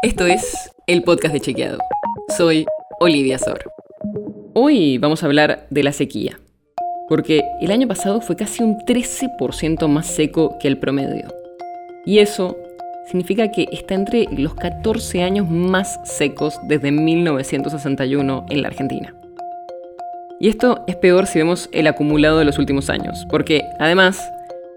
Esto es el podcast de Chequeado. Soy Olivia Sor. Hoy vamos a hablar de la sequía, porque el año pasado fue casi un 13% más seco que el promedio. Y eso significa que está entre los 14 años más secos desde 1961 en la Argentina. Y esto es peor si vemos el acumulado de los últimos años, porque además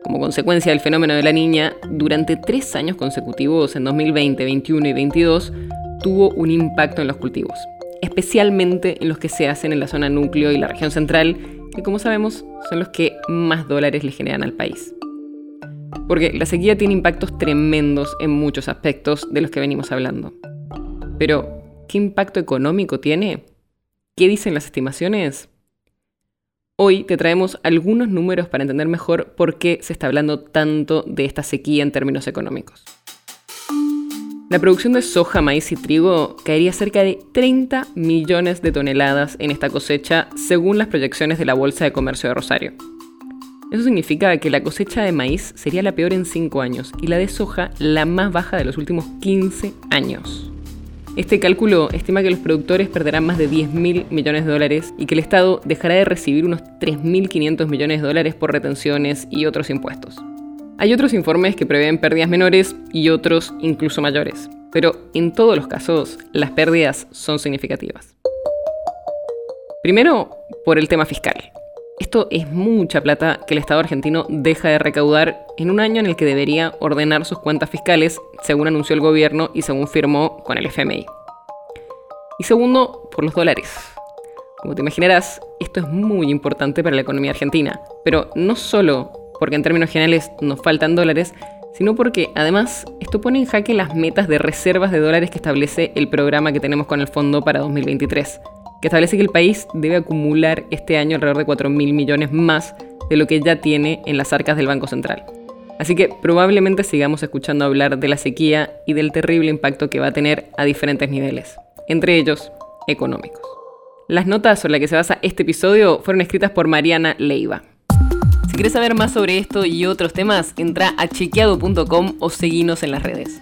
como consecuencia del fenómeno de la niña, durante tres años consecutivos, en 2020, 2021 y 2022, tuvo un impacto en los cultivos, especialmente en los que se hacen en la zona núcleo y la región central, que como sabemos son los que más dólares le generan al país. Porque la sequía tiene impactos tremendos en muchos aspectos de los que venimos hablando. Pero, ¿qué impacto económico tiene? ¿Qué dicen las estimaciones? Hoy te traemos algunos números para entender mejor por qué se está hablando tanto de esta sequía en términos económicos. La producción de soja, maíz y trigo caería cerca de 30 millones de toneladas en esta cosecha según las proyecciones de la Bolsa de Comercio de Rosario. Eso significa que la cosecha de maíz sería la peor en 5 años y la de soja la más baja de los últimos 15 años. Este cálculo estima que los productores perderán más de 10.000 millones de dólares y que el Estado dejará de recibir unos 3.500 millones de dólares por retenciones y otros impuestos. Hay otros informes que prevén pérdidas menores y otros incluso mayores, pero en todos los casos las pérdidas son significativas. Primero, por el tema fiscal. Esto es mucha plata que el Estado argentino deja de recaudar en un año en el que debería ordenar sus cuentas fiscales, según anunció el gobierno y según firmó con el FMI. Y segundo, por los dólares. Como te imaginarás, esto es muy importante para la economía argentina, pero no solo porque en términos generales nos faltan dólares, sino porque además esto pone en jaque las metas de reservas de dólares que establece el programa que tenemos con el fondo para 2023 que establece que el país debe acumular este año alrededor de 4 mil millones más de lo que ya tiene en las arcas del Banco Central. Así que probablemente sigamos escuchando hablar de la sequía y del terrible impacto que va a tener a diferentes niveles, entre ellos económicos. Las notas sobre las que se basa este episodio fueron escritas por Mariana Leiva. Si quieres saber más sobre esto y otros temas, entra a chequeado.com o seguinos en las redes.